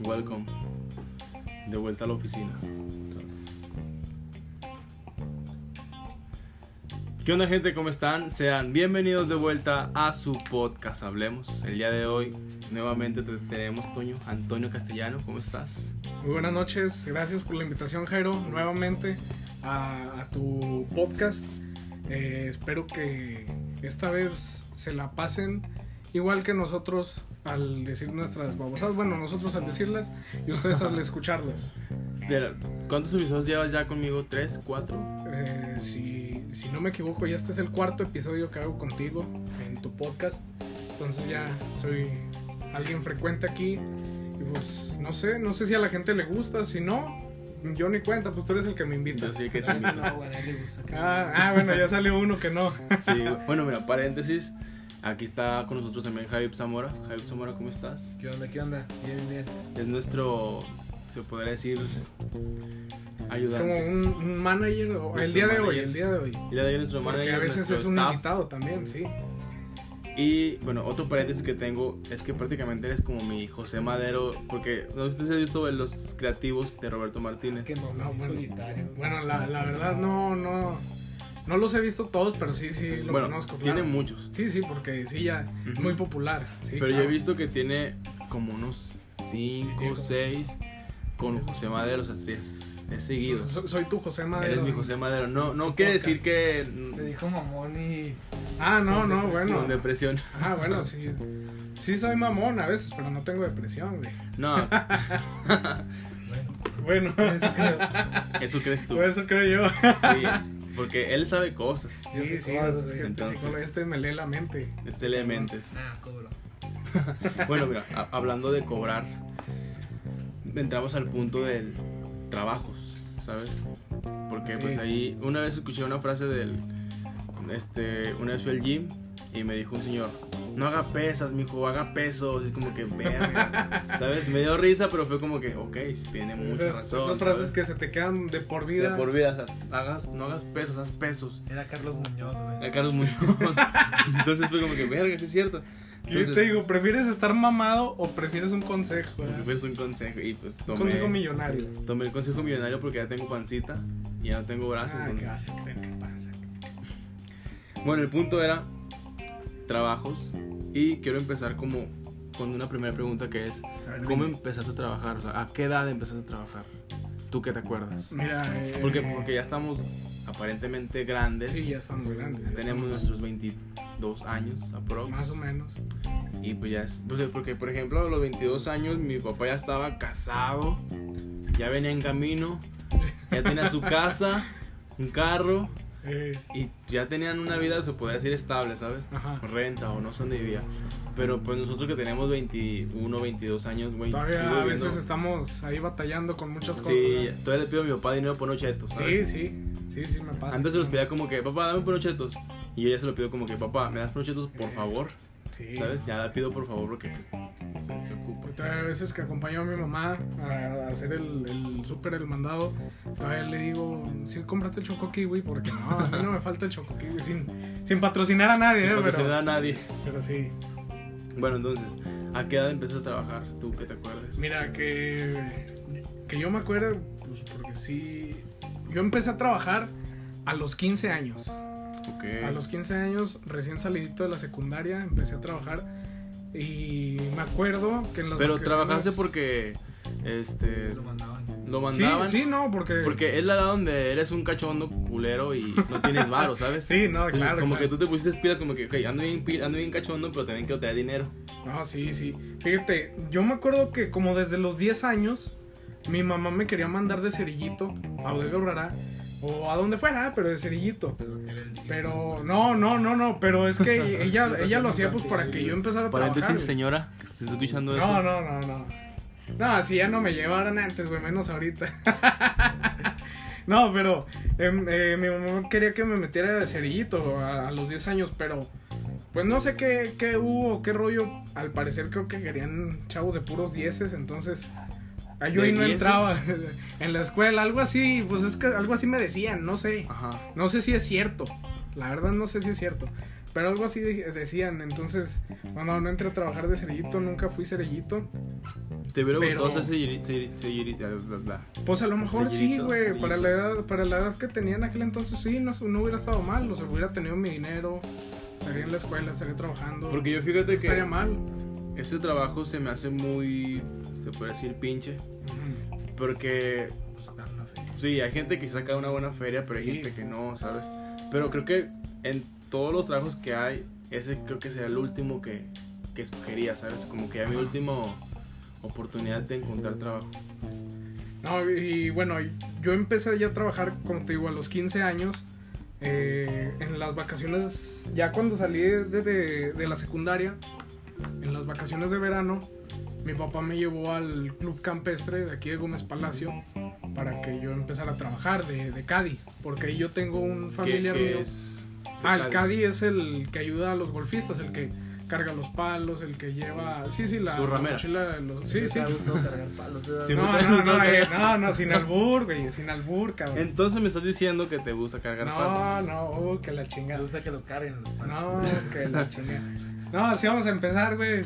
Welcome. De vuelta a la oficina. ¿Qué onda gente? ¿Cómo están? Sean bienvenidos de vuelta a su podcast Hablemos. El día de hoy nuevamente te tenemos Toño, Antonio Castellano. ¿Cómo estás? Muy buenas noches, gracias por la invitación Jairo, nuevamente a, tu podcast. Eh, espero que esta vez se la pasen igual que nosotros al decir nuestras babosadas. Bueno, nosotros al decirlas y ustedes al escucharlas. Mira, ¿Cuántos episodios llevas ya conmigo? ¿Tres? ¿Cuatro? Eh, si, si no me equivoco, ya este es el cuarto episodio que hago contigo en tu podcast. Entonces ya soy alguien frecuente aquí. Y pues no sé, no sé si a la gente le gusta, si no, yo ni cuenta, pues tú eres el que me invita. Yo sí que te invito. No, bueno, a él le gusta que Ah, ah, bueno, ya salió uno que no. Sí, bueno, mira, paréntesis. Aquí está con nosotros también Javier Zamora. Javier Zamora, ¿cómo estás? ¿Qué onda? ¿Qué onda? Bien, bien. Es nuestro, se podría decir, Es ayudante. como un, un manager, o el día de hoy, el día de hoy. Y le doy a nuestro Porque manager, a veces es un staff. invitado también, sí. Y bueno, otro paréntesis que tengo es que prácticamente eres como mi José Madero, porque no sé si has visto los creativos de Roberto Martínez. Que no, No, no, bueno. solitario. Bueno, la, la verdad no, no, no los he visto todos, pero sí, sí lo bueno, conozco. tiene muchos, Sí, sí, porque sí, ya, Ujú. muy popular. sí, pero yo he visto que tiene como unos 5 como o 6 con José Madero, o sea, sí es, es seguido. So- soy tu José Madero. Eres mi José Madero. No, no quiere podcast. decir que Te dijo mamón y. Ah, no, Con no, bueno. con depresión. Ah, bueno, sí. Sí soy mamón a veces, pero no tengo depresión, güey. No, Bueno, Bueno, eso creo. eso crees tú. eso creo yo. Sí, porque él sabe cosas. Yo Sí, sé sí, cosas, es que este entonces. psicólogo este me lee la mente. Este elementes. Ah, cobro. Bueno, mira, a- hablando de cobrar, entramos al punto del trabajos, ¿sabes? Porque pues es. ahí una vez escuché una frase del este, una vez fui al gym y me dijo un señor, "No haga pesas, mijo, haga pesos." Y como que, "Verga." ¿Sabes? Me dio risa, pero fue como que, ok, tiene mucha Esas, razón. esas frases ¿sabes? que se te quedan de por vida. de por vida, o sea, hagas, no hagas pesas, haz pesos. Era Carlos Muñoz, güey. A Carlos Muñoz. Entonces fue como que, verga, sí es cierto. Yo te digo, ¿prefieres estar mamado o prefieres un consejo? eh? Pues un consejo y pues Un tomé, consejo millonario. tomé el consejo millonario porque ya tengo pancita y ya no tengo brazos. Ah, ¿qué entonces- vas a creer que pasa? Bueno, el punto era trabajos y quiero empezar como con una primera pregunta que es ¿cómo empezaste a trabajar? O sea, ¿a qué edad empezaste a trabajar? ¿Tú qué te acuerdas? Mira, eh, Porque, porque ya estamos aparentemente grandes. Sí, ya están muy grandes. ya Tenemos están nuestros 22 años aprox. Más o menos. Y pues ya es, pues, porque por ejemplo a los 22 años mi papá ya estaba casado, ya venía en camino, ya tenía su casa, un carro Eh, y ya tenían una vida, se podría decir, estable, ¿sabes? ajá. Renta o no sé dónde vivía. Pero pues nosotros que tenemos 21, 22 años, güey, Todavía a veces estamos ahí batallando con muchas cosas. Sí, ¿verdad? todavía le pido a mi papá dinero por unos chetos, sí, ¿sabes? sí, sí, sí, me pasa. Antes se los pedía como que, papá, dame por unos chetos. Y yo ya se lo pido como que, papá, ¿me das por unos chetos, por Eh, favor? Sí. ¿Sabes? Ya la pido por favor porque pues, se, se ocupa. Veces que acompaño a mi mamá a hacer el, el súper, el mandado, todavía le digo, sí, compraste el choco kiwi, porque no, a mí no me falta el choco kiwi, sin, sin patrocinar a nadie, Sin ¿eh? patrocinar pero, a nadie. pero sí. Bueno, entonces, ¿a qué edad empezaste a trabajar? ¿Tú que te acuerdas? Mira, que, que yo me acuerdo, pues porque sí, yo empecé a trabajar a los 15 años. A los 15 años, recién salidito de la secundaria, empecé a trabajar y me acuerdo que en las Pero trabajaste porque este Lo mandaban. lo Sí, mandaban. sí, no, porque... Porque es la edad donde eres un cachondo culero y no tienes varo, ¿sabes? Sí, no, Entonces, claro. como claro. que tú te pusiste pilas como que, ok, ando bien, ando bien cachondo, pero también quiero tener dinero. No, sí, sí. Fíjate, yo me acuerdo que como desde los 10 años, mi mamá me quería mandar de cerillito a Bodega Urrara o a donde fuera, pero de cerillito. Pero no, no, no, no, pero es que ella, ella lo hacía pues para que yo empezara a Paréntesis, trabajar. señora, que estés escuchando eso. No, no, no, no. No, si ya no me llevaran antes, güey, menos ahorita. no, pero em, eh, mi mamá quería que me metiera de cerillito a, a los 10 años, pero pues no sé qué, qué hubo, qué rollo. Al parecer creo que querían chavos de puros dieces, entonces ah, yo ¿De ahí no entraba en la escuela, algo así, pues es que algo así me decían, no sé. Ajá. No sé si es cierto. La verdad no sé si es cierto. pero algo así de- decían. Entonces, cuando no entré a trabajar de cerillito, nunca fui cerillito. ¿Te hubiera Pero- gustado ser bla? Pues a lo mejor sí, Cerillito, güey. cerillito. Para la edad, para la edad que tenía en aquel entonces, sí, no, no hubiera estado mal. O sea, hubiera tenido mi dinero, estaría en la escuela, estaría trabajando. Porque yo fíjate no estaría que mal. Este trabajo se me hace muy, se puede decir, pinche. Porque Pues. Sí, hay gente que saca una buena feria, pero hay Sí. gente que no, ¿sabes? Pero creo que en todos los trabajos que hay, ese creo que sería el último que, que escogería, ¿sabes? Como que ya mi última oportunidad de encontrar trabajo. No, y bueno, yo empecé ya a trabajar, como te digo, a los 15 años. eh, en las vacaciones, ya cuando salí de, de- de la secundaria, en las vacaciones de verano, mi papá me llevó al club campestre de aquí de Gómez Palacio para que yo empezara a trabajar de, de Caddy, porque ahí yo tengo un ¿Qué, familiar qué mío. es? Ah, el caddy es el que ayuda a los golfistas, el que carga los palos, el que lleva. Sí, sí, la, Su la ramera. mochila de los. Sí, sí. Cargar palos. Sí, No, no, gustó no, eh, no, no, sin albur, güey, sin albur, cabrón. Entonces me estás diciendo que te gusta cargar palos. No, no, uh, que la Me chingada. gusta que lo carguen los palos. No, que la chingada. No, así vamos a empezar, güey.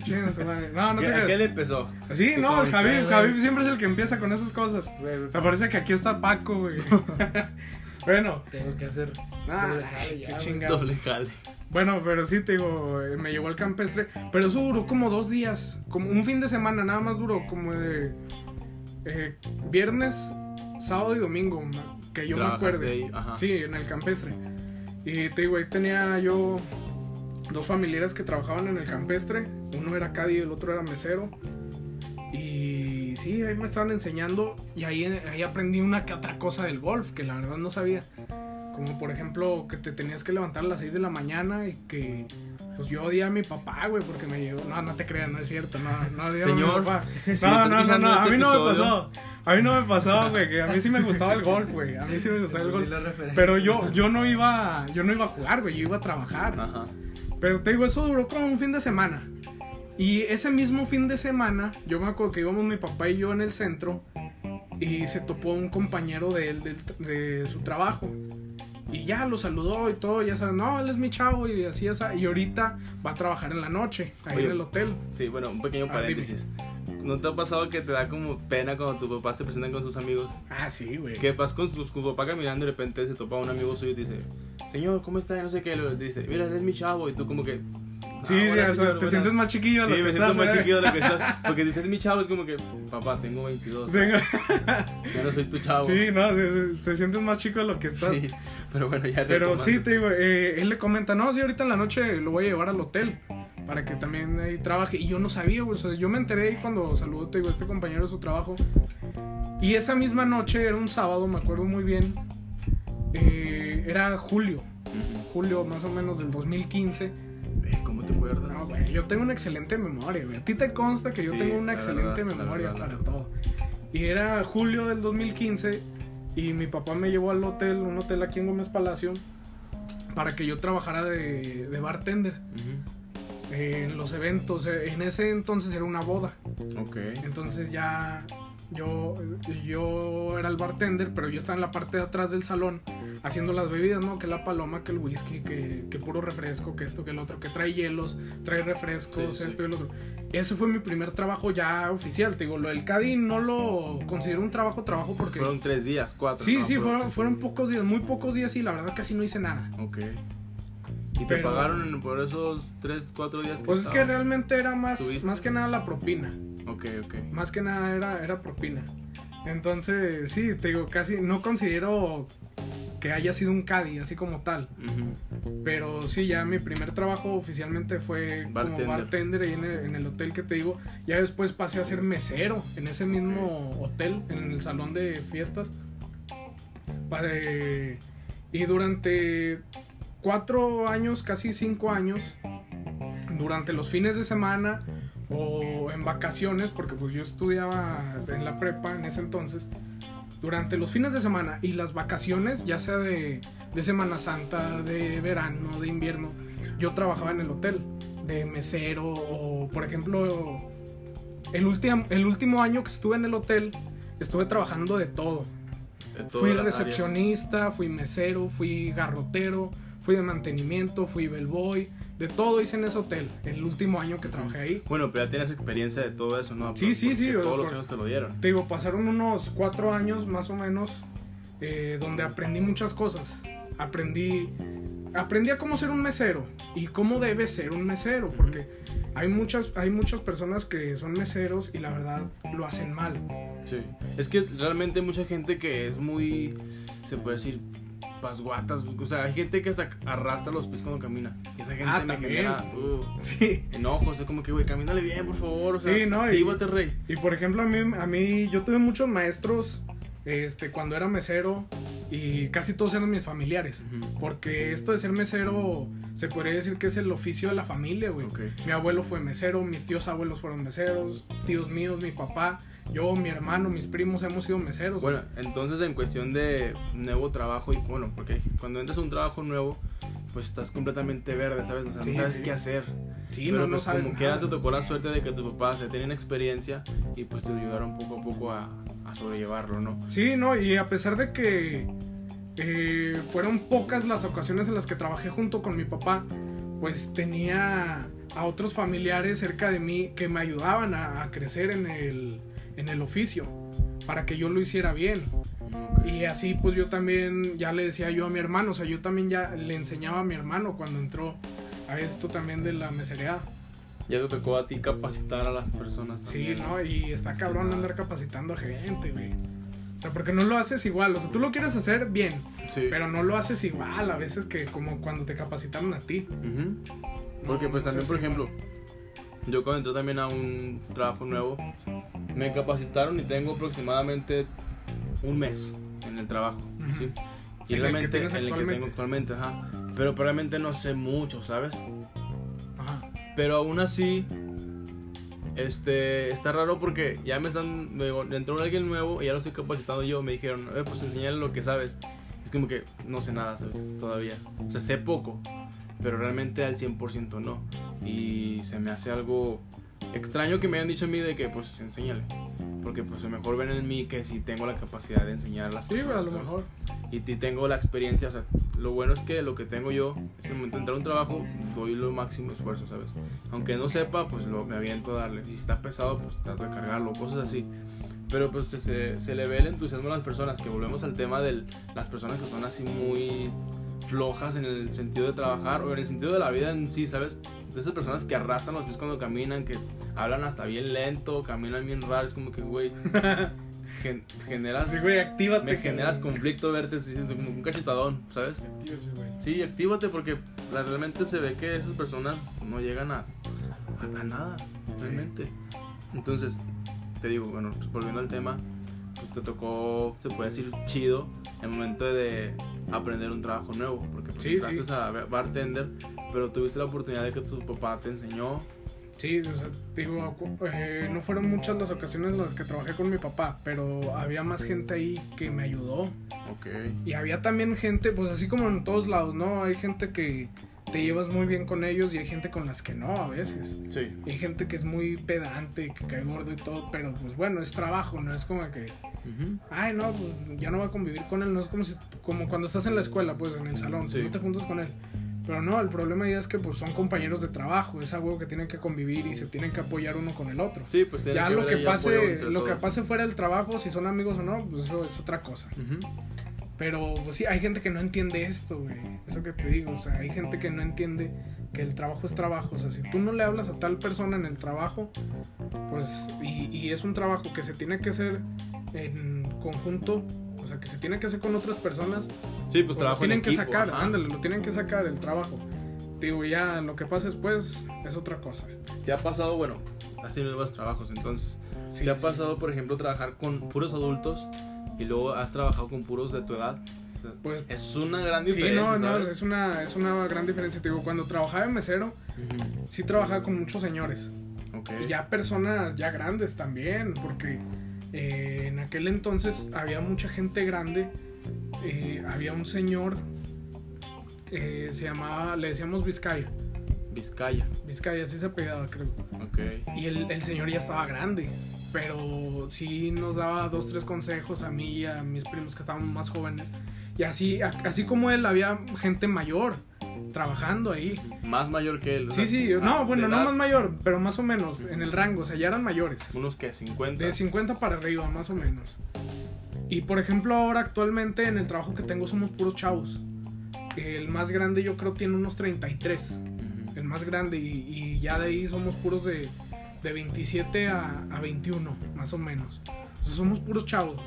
No, no te ¿Qué- ¿A qué le creas. empezó? Sí, ¿Qué no, Javi? Javi siempre es el que empieza con esas cosas. Me parece que aquí está Paco, güey. bueno, Tengo que hacer. ah, doble jale ya, qué chingados. Doble jale. Bueno, pero sí te digo, eh, me llevó al campestre, pero eso duró como dos días, como un fin de semana, nada más duró como de eh, viernes, sábado y domingo, que yo me acuerde. ahí, ajá. Sí, en el campestre. Y te digo, ahí tenía yo dos familiares que trabajaban en el campestre, uno era caddy y el otro era mesero. Y sí, ahí me estaban enseñando y ahí, ahí aprendí una que otra cosa del golf, que la verdad no sabía. Como por ejemplo que te tenías que levantar a las 6 de la mañana y que pues yo odiaba a mi papá, güey, porque me llevó... No, no te creas, no es cierto, no, no odiaba Señor, a mi papá. si No, no, no, no, a este mí no me pasó. A mí no me pasó, güey, que a mí sí me gustaba el golf, güey. A mí sí me gustaba el golf. Pero yo, yo no iba, yo no iba a jugar, güey, yo iba a trabajar. Ajá. Pero te digo, eso duró como un fin de semana. Y ese mismo fin de semana, yo me acuerdo que íbamos mi papá y yo en el centro y se topó un compañero de él, de, su trabajo. Y ya lo saludó y todo, ya saben, no, él es mi chavo y así, así. Y ahorita va a trabajar en la noche, ahí Oye. en el hotel. Sí, bueno, un pequeño Ah, paréntesis. ¿No te ha pasado que te da como pena cuando tus papás te presentan con sus amigos? Ah, sí, güey. Que vas con su, con su papá caminando y de repente se topa un amigo suyo y dice, señor, ¿cómo está? Y No sé qué, le dice, mira, él es mi chavo. Y tú como que... Sí, "Ah, hola, ya, señor, te buenas". sientes más chiquillo de Sí, lo que me siento estás, más ¿eh? chiquillo de lo que estás. Porque dices mi chavo, es como que, papá, tengo 22. Venga. Ya no soy tu chavo. Sí, no, sí, sí, te sientes más chico de lo que estás. Sí, pero bueno, ya Pero retomando. sí, te digo, eh, él le comenta, no, sí, ahorita en la noche lo voy a llevar al hotel para que también ahí trabaje. Y yo no sabía, güey, o sea, yo me enteré cuando saludó, te digo, este compañero de su trabajo. Y esa misma noche, era un sábado, me acuerdo muy bien, eh, era julio, julio más o menos del 2015. Eh, ¿Cómo te acuerdas? No, güey, yo tengo una excelente memoria, güey. A ti te consta que yo Sí, tengo una excelente verdad, memoria para todo. Y era julio del 2015 y mi papá me llevó al hotel, un hotel aquí en Gómez Palacio, para que yo trabajara de, de bartender eh, en los eventos. Eh, En ese entonces era una boda. Ok. Entonces ya yo, yo era el bartender, pero yo estaba en la parte de atrás del salón haciendo las bebidas, ¿no? Que la paloma, que el whisky, que, que puro refresco, que esto, que el otro, que trae hielos, trae refrescos, Sí, sí. esto y el otro. Ese fue mi primer trabajo ya oficial, te digo, lo del Caddy no lo considero un trabajo, trabajo porque... Fueron tres días, cuatro. sí, ¿no? sí, fueron, fueron pocos días, muy pocos días y la verdad casi no hice nada. Ok. ¿Y te Pero- pagaron por esos tres, cuatro días que Pues es que estaban? realmente era más, ¿Estuviste? más que nada la propina. Ok, ok. Más que nada era, era propina. Entonces, sí, te digo, casi no considero que haya sido un Caddy, así como tal. Ujú. Pero sí, ya mi primer trabajo oficialmente fue Bartender. como bartender ahí en el, en el hotel que te digo. Ya después pasé a ser mesero en ese mismo hotel, en el salón de fiestas. Pa- eh, y durante cuatro años, casi cinco años, durante los fines de semana o en vacaciones, porque pues yo estudiaba en la prepa en ese entonces, durante los fines de semana y las vacaciones, ya sea de, de Semana Santa, de verano, de invierno, yo trabajaba en el hotel, de mesero o, por ejemplo, el, el último año que estuve en el hotel, estuve trabajando de todo. De Fui áreas. recepcionista, fui mesero, fui garrotero, fui de mantenimiento, fui bellboy, de todo hice en ese hotel, el último año que trabajé ahí. Bueno, pero ya tienes experiencia de todo eso, ¿no? Sí, sí, sí, Todos los años te lo dieron. Te digo, pasaron unos cuatro años más o menos eh, donde aprendí muchas cosas. Aprendí, aprendí a cómo ser un mesero y cómo debe ser un mesero, porque hay muchas, hay muchas personas que son meseros y la verdad lo hacen mal. Sí. Es que realmente mucha gente que es muy, se puede decir, pasguatas. O sea, hay gente que hasta arrastra los pies cuando camina. Y esa gente Ah, me también. genera uh, Sí. enojos. Es como que, güey, camínale bien, por favor. O sea, Sí, no, y- actívate, rey. Y por ejemplo, a mí, a mí, yo tuve muchos maestros este, cuando era mesero y casi todos eran mis familiares. Porque esto de ser mesero se podría decir que es el oficio de la familia, güey. Ok. Mi abuelo fue mesero, mis tíos abuelos fueron meseros, tíos míos, mi papá, yo, mi hermano, mis primos hemos sido meseros. Bueno, entonces en cuestión de nuevo trabajo, y bueno, porque cuando entras a un trabajo nuevo, pues estás completamente verde, ¿sabes? O sea, Sí, no sabes sí. qué hacer. sí, Pero no, no pues sabes como quiera te tocó la suerte de que tus papás ya tenían experiencia y pues te ayudaron poco a poco a, a sobrellevarlo, ¿no? Sí, no, y a pesar de que eh, fueron pocas las ocasiones en las que trabajé junto con mi papá, pues tenía a otros familiares cerca de mí que me ayudaban a, a crecer en el, en el oficio para que yo lo hiciera bien. Y así pues yo también ya le decía yo a mi hermano, o sea, yo también ya le enseñaba a mi hermano cuando entró a esto también de la mesería. Ya te tocó a ti capacitar a las personas Sí, también. ¿no? Y está que cabrón andar capacitando a gente, güey. O sea, porque no lo haces igual. O sea, tú lo quieres hacer bien, Sí. pero no lo haces igual a veces que como cuando te capacitaron a ti. Ujú. Porque No, pues no también, por ejemplo, yo cuando entré también a un trabajo nuevo, me capacitaron y tengo aproximadamente un mes en el trabajo. ¿sí? ¿En Y el que realmente, en el que tengo actualmente, ajá. Pero probablemente no sé mucho, ¿sabes? Ajá. Pero aún así, este, está raro porque ya me están, luego entró alguien nuevo y ya lo estoy capacitando yo, me dijeron, eh, pues enseñale lo que sabes. Es como que no sé nada, ¿sabes? Todavía. O sea, sé poco, pero realmente al 100% no. Y se me hace algo extraño que me hayan dicho a mí de que, pues, enséñale. Porque, pues, a lo mejor ven en mí que si tengo la capacidad de enseñar las Sí, pero a lo mejor. y, y tengo la experiencia, o sea, lo bueno es que lo que tengo yo, es el momento de entrar a un trabajo, doy lo máximo esfuerzo, ¿sabes? Aunque no sepa, pues lo, me aviento a darle. Y si está pesado, pues trato de cargarlo, cosas así. Pero pues se, se, se le ve el entusiasmo a las personas, que volvemos al tema de las personas que son así muy flojas en el sentido de trabajar o en el sentido de la vida en sí, ¿sabes? Esas personas que arrastran los pies cuando caminan, que hablan hasta bien lento, caminan bien raro, es como que, güey, gen- generas... Sí, güey, actívate. Me generas conflicto verte así, como un cachetadón, ¿sabes? Actívate, güey. Sí, actívate porque realmente se ve que esas personas no llegan a, a, a nada, realmente. Entonces, te digo, bueno, volviendo al tema, pues te tocó, se puede decir, chido el momento de aprender un trabajo nuevo, porque pues, Sí, entraste sí. a bartender, pero tuviste la oportunidad de que tu papá te enseñó. Sí, o sea, digo, eh, no fueron muchas las ocasiones en las que trabajé con mi papá, pero había más gente ahí que me ayudó. Ok. Y había también gente, pues así como en todos lados, ¿no? Hay gente que te llevas muy bien con ellos y hay gente con las que no a veces. Sí. Hay gente que es muy pedante, que cae gordo y todo, pero pues bueno, es trabajo, no es como que, Ujú. ay no, pues ya no va a convivir con él, no es como, si, como cuando estás en la escuela, pues en el salón, Sí. no te juntas con él. Pero no, el problema ya es que pues son compañeros de trabajo, es algo que tienen que convivir y se tienen que apoyar uno con el otro. Sí, pues ya que lo que pase, lo que todos. pase fuera del trabajo, si son amigos o no, pues eso es otra cosa. Ujú. Pero pues sí, hay gente que no entiende esto, güey. Eso que te digo, o sea, hay gente que no entiende que el trabajo es trabajo. O sea, si tú no le hablas a tal persona en el trabajo, pues, y, y es un trabajo que se tiene que hacer en conjunto, o sea, que se tiene que hacer con otras personas, Sí, pues pues lo trabajo en tienen que equipo, sacar, ajá. ándale, lo tienen que sacar el trabajo. Digo, ya lo que pasa después es otra cosa. ¿Te ha pasado, bueno, has tenido nuevos trabajos entonces? Sí, ¿Te ha sí. pasado, por ejemplo, trabajar con puros adultos y luego has trabajado con puros de tu edad? O sea, Pues, es una gran sí, diferencia, no, no, ¿sabes? es una, es una gran diferencia. Te digo, cuando trabajaba en mesero, sí trabajaba con muchos señores. Y ya personas ya grandes también, porque eh, en aquel entonces había mucha gente grande. eh, había un señor, eh, se llamaba, le decíamos Vizcaya. Vizcaya. Vizcaya, así se apellidaba, creo. Ok. Y el, el señor ya estaba grande, pero sí nos daba dos, tres consejos a mí y a mis primos que estábamos más jóvenes. Y así, así como él, había gente mayor, trabajando ahí. Más mayor que él. o Sí, sea, sí, ah, no, bueno, no más mayor, pero más o menos en el rango, o sea, ya eran mayores. Unos que 50. De 50 para arriba, más o menos. Y por ejemplo, ahora actualmente en el trabajo que tengo somos puros chavos. El más grande yo creo tiene unos 33. Ujú. El más grande. Y, y ya de ahí somos puros de, de 27 a, a 21, más o menos. O sea, somos puros chavos.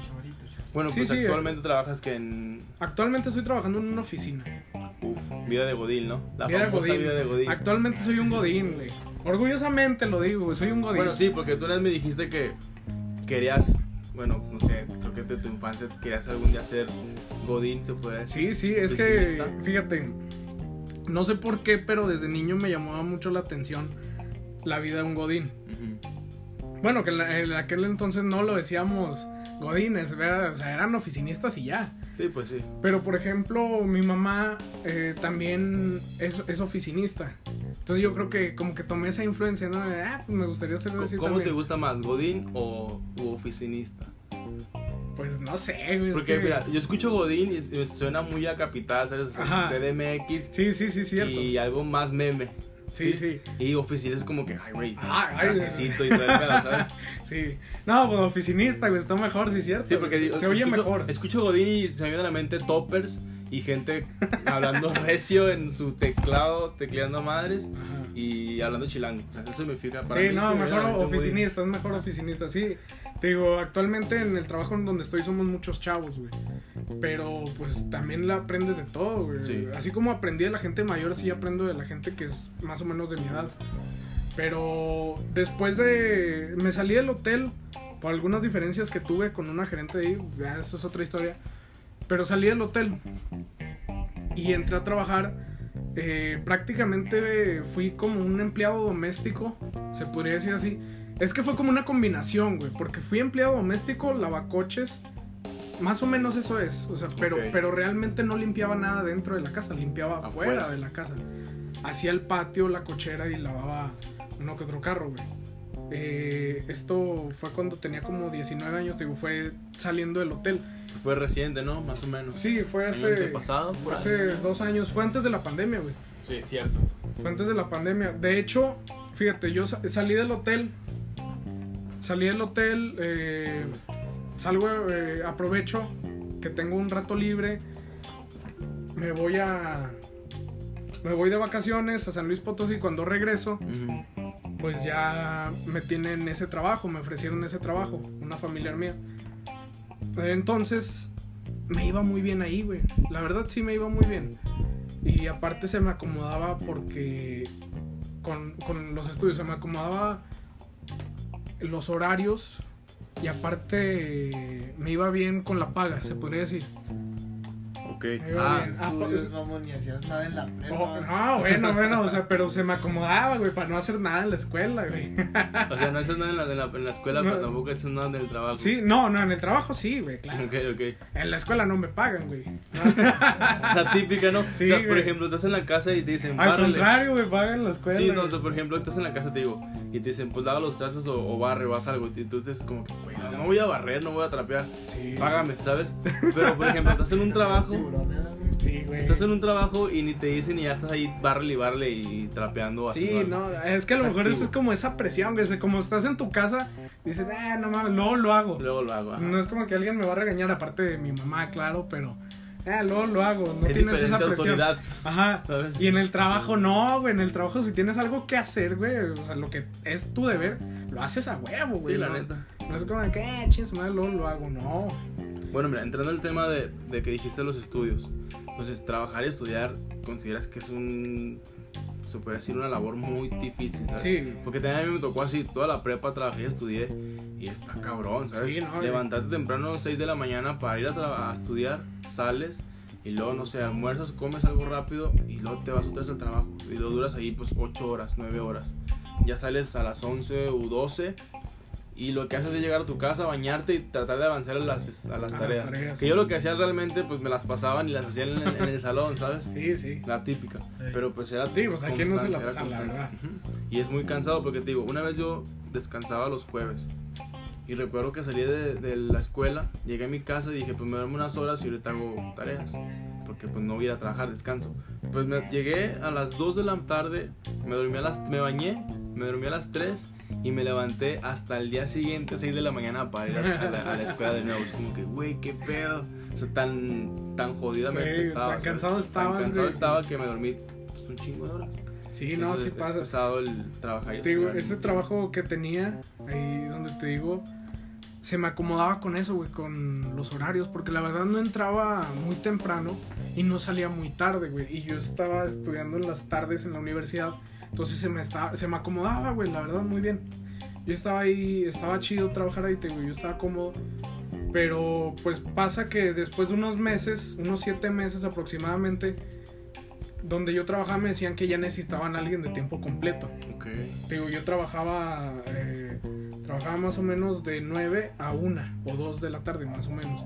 Bueno, Sí, pues sí, actualmente trabajas que en. Actualmente estoy trabajando en una oficina. Uf, vida de Godín, ¿no? La Vida famosa Godín. vida de Godín. Actualmente soy un godín, güey. Orgullosamente lo digo, soy un godín. Bueno, sí, porque tú una vez me dijiste que querías. Bueno, no sé, creo que de tu infancia querías algún día ser Godín, se puede decir. Sí, sí, es que, fíjate, no sé por qué, pero desde niño me llamaba mucho la atención la vida de un godín. Bueno, que en, la- en aquel entonces no lo decíamos godines, ¿verdad? o sea, eran oficinistas y ya. Sí, pues sí. Pero, por ejemplo, mi mamá eh, también es, es oficinista. Entonces yo creo que como que tomé esa influencia, ¿no? De, ah, pues me gustaría ser así ¿Cómo también. te gusta más, Godín o u oficinista? Pues no sé, güey. es Porque, que- mira, yo escucho Godín y y suena muy a capital, ¿sabes? CDMX Sí, sí, sí, cierto. y algo más meme. Sí, sí. Y oficina es como que, ay, güey, trajecito y todo ¿sabes? Sí. No, pues oficinista, güey, está mejor, sí, cierto. Sí, porque se, digo, se oye escucho, mejor. Escucho Godín y se me viene a la mente toppers y gente hablando recio en su teclado, tecleando madres Ajá. y hablando chilango. O sea, eso me fija para Sí, mí no, mejor oficinista, es mejor oficinista, sí. Te digo, actualmente en el trabajo en donde estoy somos muchos chavos, güey. Pero pues también la aprendes de todo, güey. Sí. Así como aprendí de la gente mayor, sí aprendo de la gente que es más o menos de mi edad. Pero después de... Me salí del hotel por algunas diferencias que tuve con una gerente de ahí, ya eso es otra historia. Pero salí del hotel y entré a trabajar. eh, prácticamente fui como un empleado doméstico, se podría decir así. Es que fue como una combinación, güey, porque fui empleado doméstico, lavacoches, más o menos eso es, o sea, pero, pero realmente no limpiaba nada dentro de la casa, limpiaba afuera, Afuera. de la casa. Hacía el patio, la cochera y lavaba uno que otro carro, güey. Eh, esto fue cuando tenía como 19 años, digo, fue saliendo del hotel. Fue reciente, ¿no? Más o menos. Sí, fue hace, ahí. hace dos años, fue antes de la pandemia, güey. Sí, cierto. Fue antes de la pandemia. De hecho, fíjate, yo sa- salí del hotel. Salí del hotel. eh, salgo, eh, aprovecho que tengo un rato libre. Me voy a. Me voy de vacaciones a San Luis Potosí. Cuando regreso, pues ya me tienen ese trabajo. Me ofrecieron ese trabajo. Una familiar mía. Entonces, me iba muy bien ahí, güey. La verdad sí me iba muy bien. Y aparte se me acomodaba porque con, con los estudios se me acomodaba los horarios y aparte me iba bien con la paga, se podría decir. Ok. Ah. Ah, estudios, pues- mamón, ni hacías nada en la prepa. Oh, no, bueno, bueno, o sea, pero se me acomodaba, güey, para no hacer nada en la escuela, güey. O sea, no haces nada en la, en la, en la escuela, No. pero tampoco haces nada en el trabajo. Sí, no, no, en el trabajo sí, güey, claro. Ok, ok. En la escuela no me pagan, güey. La típica, ¿no? Sí, o sea, por güey. ejemplo, estás en la casa y te dicen, Al "Bárrele". contrario, me pagan en la escuela. Sí, no, o güey. sea, por ejemplo, estás en la casa, te digo, y te dicen, pues lava los trastes o, o barre o haz algo. Y tú dices, como que, güey, no, no voy a barrer, no voy a trapear. Sí. Págame, ¿sabes? Pero, por ejemplo, estás en un trabajo, Tiburones, güey. Sí, güey. estás en un trabajo y ni te dicen y ya estás ahí, barrele y barrele y trapeando o Sí, no, es que a lo Es mejor eso es como esa presión, güey. Como estás en tu casa, dices, ah, no mames, luego lo hago. Luego lo hago. ajá. No es como que alguien me va a regañar, aparte de mi mamá, claro, pero, ah, luego lo hago. No es tienes esa presión. autoridad, Ajá. ¿sabes? Y en el trabajo no, güey. En el trabajo, si tienes algo que hacer, güey, o sea, lo que es tu deber, lo haces a huevo, güey. Sí, la no, neta. No es como que, eh, ching, su madre, luego lo hago. No. Bueno, mira, entrando al tema de, de que dijiste los estudios. Entonces, trabajar y estudiar, ¿consideras que es un. Se puede decir una labor muy difícil, ¿sabes? Sí. Porque también a mí me tocó así, toda la prepa trabajé y estudié. Y está cabrón, ¿sabes? Sí, no, Levantarte temprano a las 6 de la mañana para ir a, a estudiar, sales. Y luego, no sé, almuerzas, comes algo rápido y luego te vas otra vez al trabajo. Y lo duras ahí pues 8 horas, 9 horas. Ya sales a las 11 u 12 y lo que haces es llegar a tu casa, bañarte y tratar de avanzar a las, a las, A las tareas. tareas. Que yo lo que hacía realmente pues me las pasaban y las hacía en el, en el salón, ¿sabes? Sí, sí. La típica. Pero pues era... Sí, pues, ¿a quién no se la pasa, la verdad? Y es muy cansado porque te digo, una vez yo descansaba los jueves. Y recuerdo que salí de, de la escuela, llegué a mi casa y dije, pues me duermo unas horas y ahorita hago tareas. porque pues no voy a ir a trabajar, descanso. Pues me llegué a las 2 de la tarde, me dormí a las, me bañé, me dormí a las 3 y me levanté hasta el día siguiente, 6 de la mañana, para ir a, a la, a la escuela de nuevo. Es como que, güey, qué pedo. O sea, tan, tan jodidamente Güey, estaba. tan o sea, cansado estabas, Tan cansado güey. estaba que me dormí pues, un chingo de horas. Sí, no, Entonces, sí es pasa. pesado el trabajar Te digo, este trabajo que tenía, ahí donde te digo, se me acomodaba con eso, güey, con los horarios, porque la verdad no entraba muy temprano y no salía muy tarde, güey. Y yo estaba estudiando en las tardes en la universidad, entonces se me, estaba, se me acomodaba, güey, la verdad, muy bien. Yo estaba ahí, estaba chido trabajar ahí, digo, yo estaba cómodo. Pero pues pasa que después de unos meses, unos siete meses aproximadamente, donde yo trabajaba me decían que ya necesitaban a alguien de tiempo completo. Ok. Te digo, yo trabajaba, eh, trabajaba más o menos de 9 a 1 o 2 de la tarde, más o menos.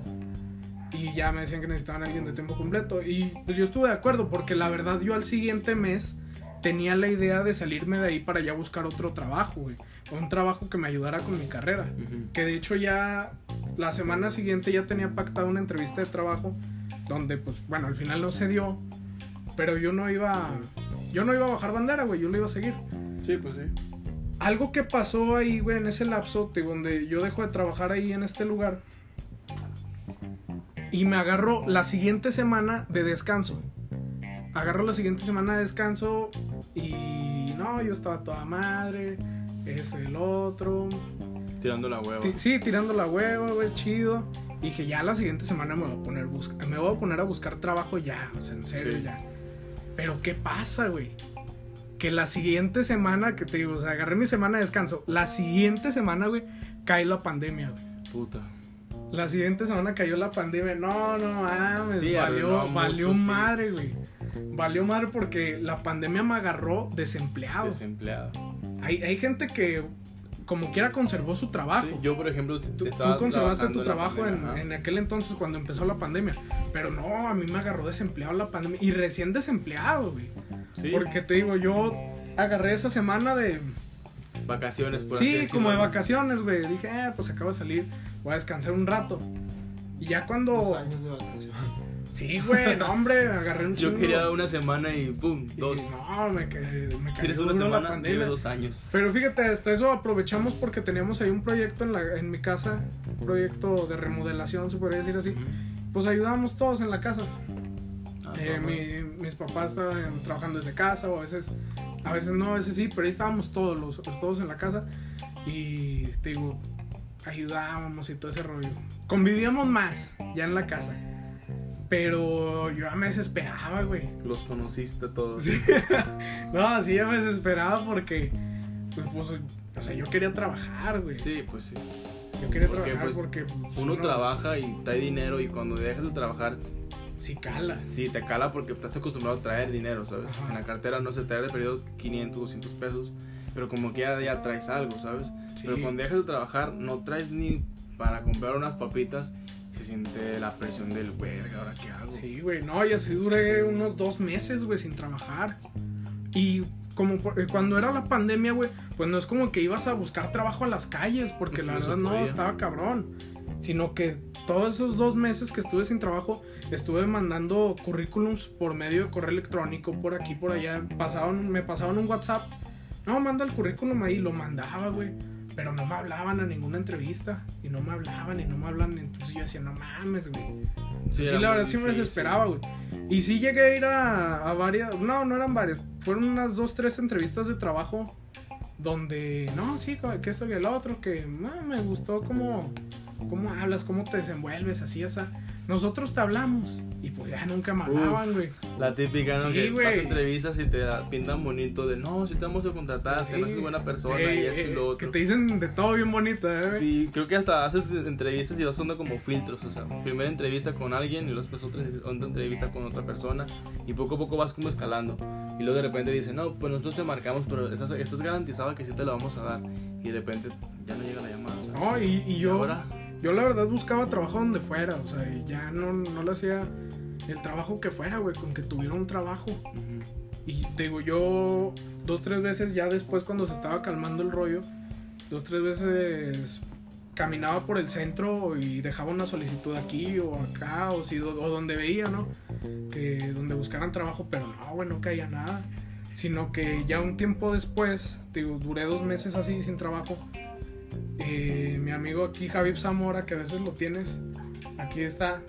Y ya me decían que necesitaban a alguien de tiempo completo. Y pues yo estuve de acuerdo, porque la verdad yo al siguiente mes tenía la idea de salirme de ahí para ya buscar otro trabajo, güey. Un trabajo que me ayudara con mi carrera. Que de hecho ya la semana siguiente ya tenía pactada una entrevista de trabajo donde pues bueno, al final no se dio, pero yo no iba yo no iba a bajar bandera, güey, yo lo iba a seguir. Sí, pues sí. Algo que pasó ahí, güey, en ese lapso, te- donde yo dejo de trabajar ahí en este lugar y me agarro la siguiente semana de descanso. Agarro la siguiente semana de descanso y no, yo estaba toda madre, este, el otro, Tirando la hueva. Sí, tirando la hueva, güey, chido. Y dije, ya la siguiente semana me voy a poner, me voy a, poner a buscar trabajo ya, o sea, en serio Sí. ya. Pero ¿qué pasa, güey? Que la siguiente semana, que te digo, o sea, agarré mi semana de descanso. La siguiente semana, güey, cae la pandemia, güey. Puta. La siguiente semana cayó la pandemia. No, no mames, Sí, valió, valió mucho, sí. madre, güey. Valió madre porque la pandemia me agarró desempleado. Desempleado. Hay, hay gente que como quiera conservó su trabajo. Sí, yo, por ejemplo, Tú, conservaste tu trabajo en, en aquel entonces cuando empezó la pandemia. Pero no, a mí me agarró desempleado la pandemia. Y recién desempleado, güey. Sí, Porque te digo, yo agarré esa semana de... vacaciones, por Sí, como de vacaciones, güey. Dije, eh, pues acabo de salir. Voy a descansar un rato. Y ya cuando... Dos años de vacación. Sí, güey, no, hombre, agarré un Yo chingo. quería una semana y pum, Y dos. No, me, ca- me Quieres cayó una semana, quiero dos años. Pero fíjate, hasta eso aprovechamos porque teníamos ahí un proyecto en, la, en mi casa, un proyecto de remodelación, se podría decir así. Pues ayudábamos todos en la casa. Ah, Eh, mi- mis papás estaban trabajando desde casa o a veces, a veces no, a veces sí, pero ahí estábamos todos, los, todos en la casa y te digo, ayudábamos y todo ese rollo. Convivíamos más ya en la casa. Pero yo ya me desesperaba, güey. Los conociste todos. No, sí, ya me desesperaba porque, pues, pues, o sea, yo quería trabajar, güey. Sí, pues sí. Yo quería Porque, trabajar pues, porque pues, Uno trabaja y trae dinero y cuando dejas de trabajar, Sí cala. sí, te cala porque estás acostumbrado a traer dinero, ¿sabes? Ajá. En la cartera, no sé, traer de periodo 500, 200 pesos, pero como que ya, ya traes algo, ¿sabes? Sí. Pero cuando dejas de trabajar, no traes ni para comprar unas papitas, se siente la presión del verga, ¿ahora qué hago? Sí, güey, no, y así duré unos dos meses, güey, sin trabajar. Y como por- eh, cuando era la pandemia, güey, pues no es como que ibas a buscar trabajo a las calles, porque la verdad no, estaba cabrón. Sino que todos esos dos meses que estuve sin trabajo, estuve mandando currículums por medio de correo electrónico, por aquí, por allá. Pasaban, me pasaban un WhatsApp. No, manda el currículum ahí, lo mandaba, güey. Pero no me hablaban a ninguna entrevista. Y no me hablaban y no me hablan. Entonces yo decía, no mames, güey. Sí, la verdad sí me desesperaba, güey. Y sí llegué a ir a, a varias, no, no eran varias, fueron unas dos, tres entrevistas de trabajo donde, no, sí, que esto y el otro, que no, me gustó cómo, cómo hablas, cómo te desenvuelves, así, o sea, nosotros te hablamos y pues ya nunca me hablaban, güey. La típica, ¿no? Sí, que güey. vas a entrevistas y te pintan bonito de no, si te vamos a contratar, que no Sí. eres buena persona Eh, y esto eh, y lo Que otro. te dicen de todo bien bonito, eh. Y creo que hasta haces entrevistas y vas sonando como filtros, o sea, primera entrevista con alguien y después otra, otra entrevista con otra persona y poco a poco vas como escalando. Y luego de repente dicen, no, pues nosotros te marcamos, pero estás, estás garantizado que sí te lo vamos a dar. Y de repente ya no llega la llamada. sea, No, y, y yo, ahora, yo la verdad buscaba trabajo donde fuera, o sea, y ya no, no le hacía el trabajo que fuera, güey, con que tuviera un trabajo. Y te digo, yo dos, tres veces ya después cuando se estaba calmando el rollo, dos, tres veces caminaba por el centro y dejaba una solicitud aquí o acá o, si, o donde veía, ¿no? Que donde buscaran trabajo, pero no, güey, no caía nada. Sino que ya un tiempo después, digo, duré dos meses así sin trabajo. Eh, mi amigo aquí, Javier Zamora, que a veces lo tienes, aquí está,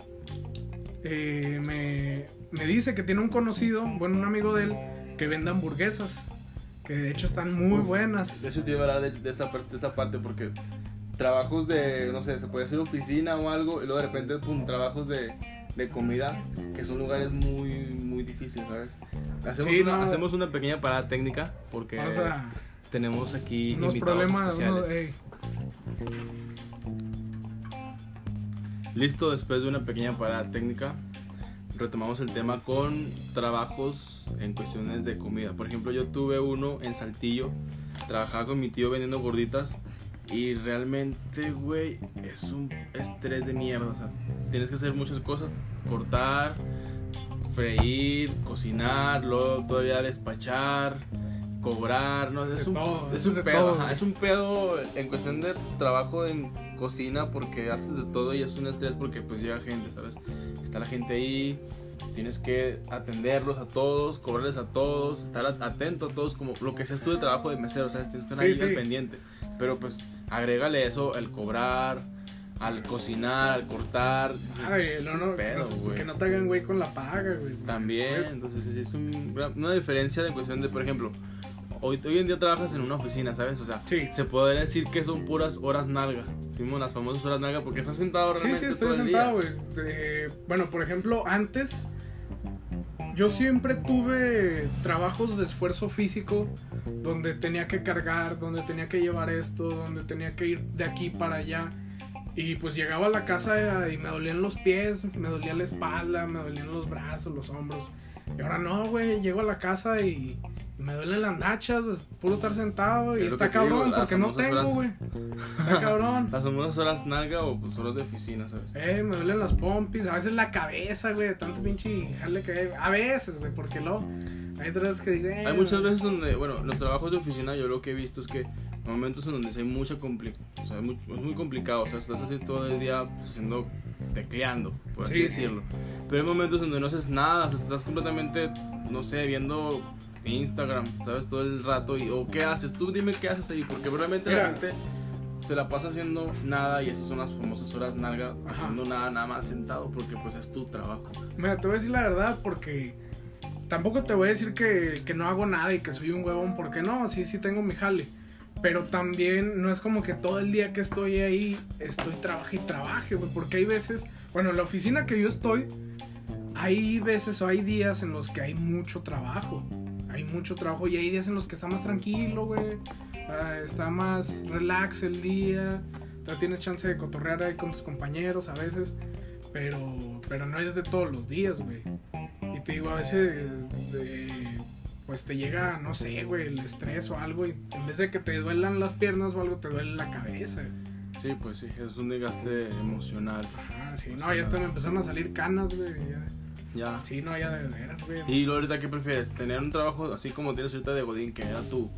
eh, me, me dice que tiene un conocido, bueno, un amigo de él, que vende hamburguesas. Que de hecho están muy Uf, buenas. De eso te iba a hablar de, de esa, parte, de esa parte porque trabajos de, no sé, se puede hacer oficina o algo y luego de repente, pum, trabajos de, de comida que son lugares muy, muy difíciles, ¿sabes? Hacemos, Sí, una, no. hacemos una pequeña parada técnica porque O sea, tenemos aquí unos invitados problemas. especiales. unos- ey, Listo, después de una pequeña parada técnica, retomamos el tema con trabajos en cuestiones de comida. Por ejemplo, yo tuve uno en Saltillo, trabajaba con mi tío vendiendo gorditas y realmente, güey, es un estrés de mierda. O sea, tienes que hacer muchas cosas, cortar, freír, cocinar, luego todavía despachar. Cobrar, no, es un, todo, es un pedo, todo, ajá, güey. es un pedo en cuestión de trabajo en cocina porque haces de todo y es un estrés porque pues llega gente, ¿sabes? Está la gente ahí, tienes que atenderlos a todos, cobrarles a todos, estar atento a todos, como lo que seas tú de trabajo de mesero, ¿sabes? Tienes que estar Sí, ahí sí. al pendiente. Pero pues agrégale eso, el cobrar, al cocinar, al cortar. dices, Ay, no, no, pedo, que, no, que no te hagan güey con la paga, güey. También, Pues, entonces es- un una diferencia de cuestión de, por ejemplo, hoy, hoy en día trabajas en una oficina, ¿sabes? O sea, Sí. se podría decir que son puras horas nalga, Simón, las famosas horas nalga, porque estás sentado Sí, realmente sí, estoy todo sentado, güey. Eh, bueno, por ejemplo, antes yo siempre tuve trabajos de esfuerzo físico donde tenía que cargar, donde tenía que llevar esto, donde tenía que ir de aquí para allá. Y pues llegaba a la casa y me dolían los pies, me dolía la espalda, me dolían los brazos, los hombros. Y ahora no, güey, llego a la casa y me duelen las nachas, es puro estar sentado y Es está digo, cabrón las porque no tengo, güey. Está cabrón. Las famosas horas nalga o pues horas de oficina, ¿sabes? Eh, me duelen las pompis, a veces la cabeza, güey, de tanto pinche jale que hay. A veces, güey, porque lo. Hay otras veces que digo, eh, Hay muchas veces donde, bueno, los trabajos de oficina yo lo que he visto es que momentos en donde hay mucha complicación, o sea, es muy, es muy complicado, o sea, estás así todo el día pues, haciendo, tecleando, por así Sí, sí. decirlo. Pero hay momentos donde no haces nada, o sea, estás completamente, no sé, viendo Instagram, ¿sabes? Todo el rato, y, o qué haces, tú dime qué haces ahí, porque probablemente la gente se la pasa haciendo nada y esas son las famosas horas nalga, Ajá. haciendo nada, nada más sentado, porque pues es tu trabajo. Mira, te voy a decir la verdad porque tampoco te voy a decir que, que no hago nada y que soy un huevón, porque no, sí, sí tengo mi jale. Pero también no es como que todo el día que estoy ahí estoy trabaje y trabaje, güey, porque hay veces, bueno, en la oficina que yo estoy, hay veces o hay días en los que hay mucho trabajo. Hay mucho trabajo y hay días en los que está más tranquilo, güey. ah, Está más relax el día. Ya tienes chance de cotorrear ahí con tus compañeros a veces. Pero, pero no es de todos los días, güey. Y te digo, a veces, eh, pues te llega, no sé, güey, el estrés o algo. Y en vez de que te duelan las piernas o algo, te duele la cabeza. Sí, pues sí, es un desgaste emocional. Ah, sí, no, ya hasta me empezaron a salir canas, güey. ya. Ya. Sí, no, ya de veras, güey. Y luego ahorita, ¿qué prefieres? ¿Tener un trabajo así como tienes ahorita de Godín, que era tu,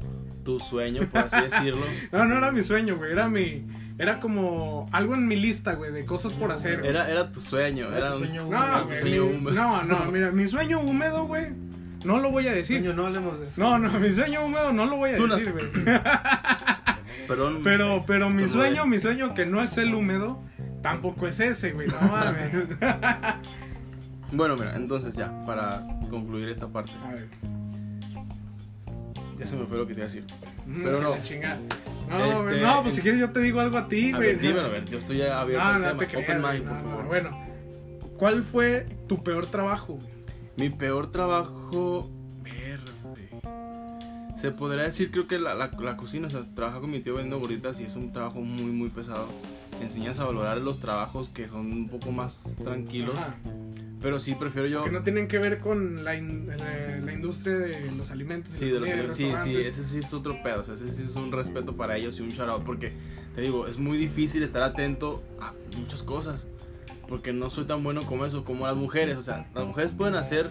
tu sueño, por así decirlo? No, no era mi sueño, güey. Era mi. Era como algo en mi lista, güey, de cosas por hacer. güey. Era, era tu sueño, Era era tu sueño No, era tu güey, sueño mi- húmedo. no, no, mira, mi sueño húmedo, güey. No lo voy a decir. No hablemos de eso. No, no, mi sueño húmedo no lo voy a Tú decir, güey. Perdón. Pero, pero mi sueño, mi sueño que no es el húmedo, tampoco es ese, güey. No mames. Bueno, mira, entonces ya, para concluir esta parte. A ver. Ya se me fue lo que te iba a decir. Mm, Pero no. la. No, Este, no, pues si quieres yo te digo algo a ti, güey. dímelo, a ver, yo estoy abierto No, al no tema. te creas, Open mind, no, por favor. Bueno, ¿cuál fue tu peor trabajo, güey? Mi peor trabajo. Verde. Se podría decir, creo que la, la, la cocina, o sea, trabajar con mi tío vendiendo gorditas y es un trabajo muy, muy pesado. Enseñas a valorar los trabajos que son un poco más tranquilos. Ajá. Pero sí, prefiero yo. Que no tienen que ver con la, in- la, la industria de los alimentos. Sí, de los, comida, sí, sí, ese sí es otro pedo, o sea, ese sí es un respeto para ellos y un shout out, porque te digo, es muy difícil estar atento a muchas cosas, porque no soy tan bueno como eso, como las mujeres, o sea, las mujeres pueden hacer,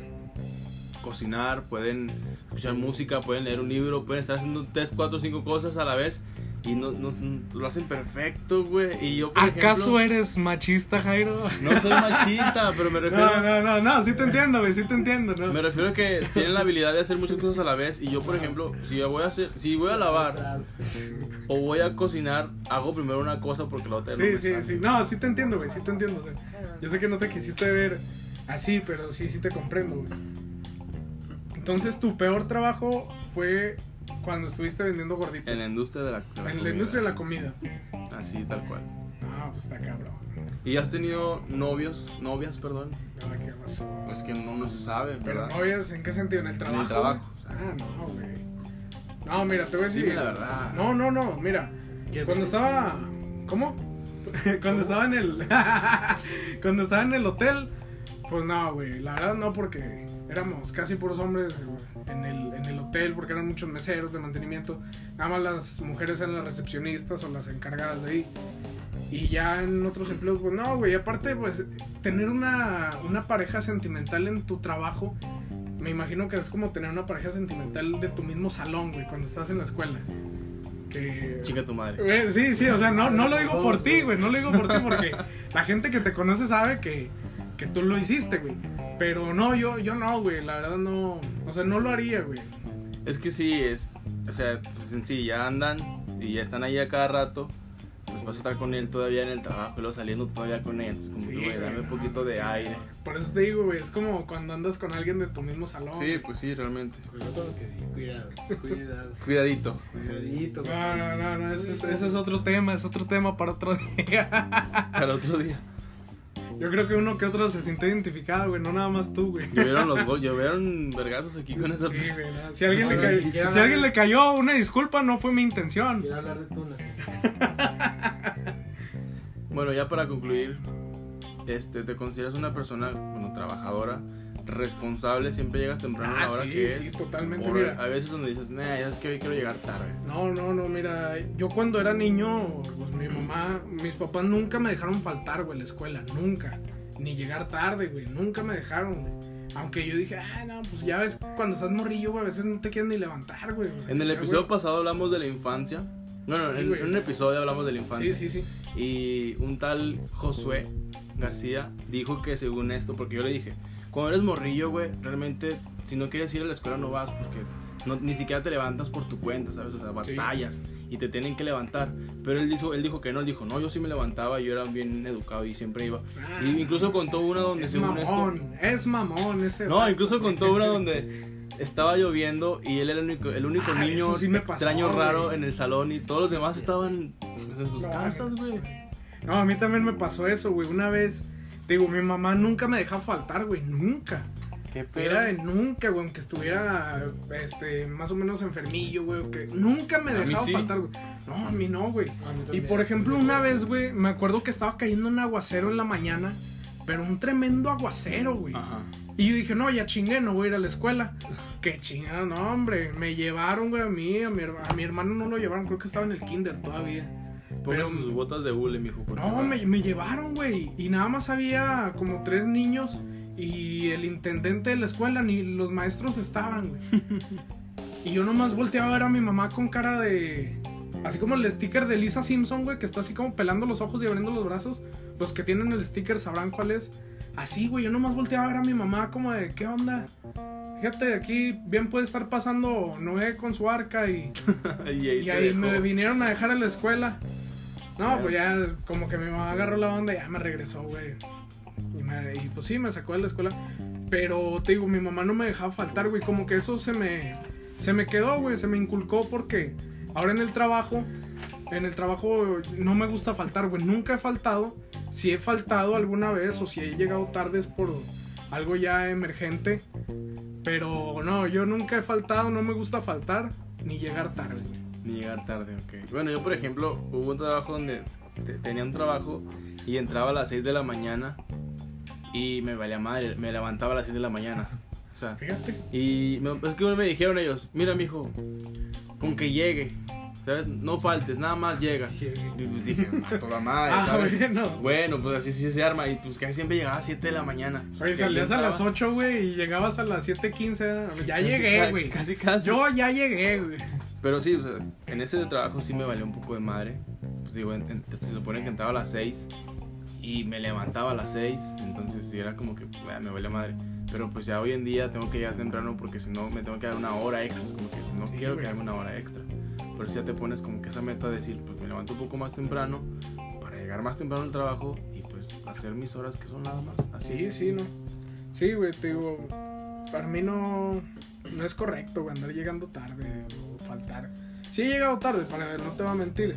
cocinar, pueden escuchar música, pueden leer un libro, pueden estar haciendo 3, 4, 5 cosas a la vez, Y no, no, lo hacen perfecto, güey. Y yo, por ¿Acaso ejemplo, eres machista, Jairo? No soy machista, pero me refiero... No, no, no, no, sí te entiendo, güey, sí te entiendo, ¿no? Me refiero a que tienen la habilidad de hacer muchas cosas a la vez. Y yo, por ejemplo, si yo voy a hacer... Si voy a lavar o voy a cocinar, hago primero una cosa porque la otra no Sí, me sí, sale. sí. No, sí te entiendo, güey, sí te entiendo. o sea, yo sé que no te quisiste ver así, pero sí, sí te comprendo, güey. Entonces, tu peor trabajo fue cuando estuviste vendiendo gorditas. En la industria de la, de la En la comida. industria de la comida. Así, tal cual. No, pues está cabrón. ¿Y has tenido novios, novias, perdón? No, qué pasó. Pues que no, no se sabe, Pero ¿verdad? novias, ¿en qué sentido? ¿En el trabajo? trabajo, güey? Ah, no, güey. No, mira, te voy a decir. Dime la verdad. No, no, no, mira. ¿Qué Cuando ves? estaba. ¿Cómo? Cuando estaba en el. Cuando estaba en el hotel. Pues no, güey. La verdad no, porque éramos casi puros hombres en el, en el hotel, porque eran muchos meseros de mantenimiento. Nada más las mujeres eran las recepcionistas o las encargadas de ahí. Y ya en otros empleos, pues no, güey. Aparte, pues tener una, una pareja sentimental en tu trabajo. Me imagino que es como tener una pareja sentimental de tu mismo salón, güey, cuando estás en la escuela. Que. Chica tu madre. Güey, Sí, sí, o sea, no, no lo digo por ti, güey, no lo digo por ti porque la gente que te conoce sabe que, que tú lo hiciste, güey. Pero no, yo, yo no, güey, la verdad no, o sea, no lo haría, güey. Es que sí, es. O sea, pues en sí, ya andan y ya están ahí a cada rato. Pues vas a estar con él todavía en el trabajo y luego saliendo todavía con él. Entonces, como Sí, que, güey, dame güey, un poquito de aire. Por eso te digo, güey, es como cuando andas con alguien de tu mismo salón. Sí, pues sí, realmente. Cuidado cuidado, cuidado. Cuidadito. Cuidadito. No, no, no, no, ese es, ese es otro tema, es otro tema para otro día. Para otro día. Yo creo que uno que otro se siente identificado, güey, no nada más tú, güey. Llovieron los gol, llovieron vergazos aquí con esa. Sí, güey, no, Si, alguien le No, cayó, dijiste si nada. alguien le cayó una disculpa, no fue mi intención. Quiero hablar de tunas. Bueno, ya para concluir, este, ¿te consideras una persona, bueno, trabajadora, responsable? Siempre llegas temprano a Ah, la hora sí, que sí, es. totalmente, O mira. A veces donde dices, nah, ya es que hoy quiero llegar tarde. No, no, no, mira, yo cuando era niño, pues mi mamá, mis papás nunca me dejaron faltar, güey, a la escuela, nunca. Ni llegar tarde, güey, nunca me dejaron, güey. Aunque yo dije, ah, no, pues ya ves, cuando estás morrillo, güey, a veces no te quieren ni levantar, güey. o sea, En el episodio güey. pasado hablamos de la infancia. Bueno, Sí, en, en un episodio hablamos de la infancia. Sí, sí, sí. Y un tal Josué García dijo que según esto, porque yo le dije, cuando eres morrillo, güey, realmente si no quieres ir a la escuela no vas porque no, ni siquiera te levantas por tu cuenta, ¿sabes? O sea, Sí. batallas y te tienen que levantar. Pero él dijo, él dijo que no, él dijo, no, yo sí me levantaba, yo era bien educado y siempre iba. Ah, Y incluso contó una donde es según mamón, es mamón ese. No, incluso contó una donde estaba lloviendo y él era el único, el único Ah, niño sí me pasó, extraño raro güey. en el salón y todos los demás estaban pues, en sus casas, güey. No, a mí también me pasó eso, güey. Una vez, digo, mi mamá nunca me dejaba faltar, güey, nunca. Qué Era de nunca, güey, aunque estuviera este, más o menos enfermillo, güey, que nunca me dejaba sí. faltar, güey. No, a mí no, güey. Y por ejemplo, una vez, güey, me acuerdo que estaba cayendo un aguacero en la mañana, pero un tremendo aguacero, güey. Ajá. Y yo dije, no, ya chingué, no voy a ir a la escuela. Qué chingada, no, hombre. Me llevaron, güey, a mí, a mi, a mi hermano no lo llevaron, creo que estaba en el kinder todavía. Pero- sus botas de hule, mijo. No, me, me llevaron, güey. Y nada más había como tres niños y el intendente de la escuela, ni los maestros estaban, güey. y yo nomás volteaba a ver a mi mamá con cara de... Así como el sticker de Lisa Simpson, güey, que está así como pelando los ojos y abriendo los brazos. Los que tienen el sticker sabrán cuál es. Así, güey, yo nomás volteaba a ver a mi mamá como de, ¿qué onda? Fíjate, aquí bien puede estar pasando Noé con su arca y... y ahí, Y ahí me vinieron a dejar a la escuela. No, pues ya como que mi mamá agarró la onda y ya me regresó, güey. Y, me- y pues sí, me sacó de la escuela. Pero te digo, mi mamá no me dejaba faltar, güey. Como que eso se me, se me quedó, güey. Se me inculcó porque ahora en el trabajo, en el trabajo no me gusta faltar, güey. Nunca he faltado. Si he faltado alguna vez o si he llegado tarde es por algo ya emergente. Pero no, yo nunca he faltado, no me gusta faltar ni llegar tarde. Ni llegar tarde, ok. Bueno, yo por ejemplo, hubo un trabajo donde te- tenía un trabajo y entraba a las 6 de la mañana y me valía madre, me levantaba a las 6 de la mañana. O sea, Fíjate. y me, es que me dijeron ellos, mira mijo, con que llegue, ¿sabes? No faltes, nada más llega. Y pues dije, a toda madre, Ah, ¿sabes? bueno. Bueno, pues así sí se arma y pues casi siempre llegaba a 7 de la mañana. Oye, salías a las entraba- 8, güey, y llegabas a las 7.15. Ya casi- llegué, güey. Casi, casi. Yo ya llegué, güey. Pero sí, o sea, en ese trabajo sí me valió un poco de madre. Pues digo, en- en- se supone que entraba a las 6 y me levantaba a las 6. Entonces sí era como que ah, me valía madre. Pero pues ya hoy en día tengo que llegar temprano porque si no me tengo que dar una hora extra. Es como que no Sí, quiero que haga una hora extra. Por eso ya te pones como que esa meta de decir, pues me levanto un poco más temprano para llegar más temprano al trabajo y pues hacer mis horas que son nada más. Así. Sí, sí, no. Sí, güey, te digo, para mí no, no es correcto, andar llegando tarde o faltar. Sí he llegado tarde, para no te voy a mentir,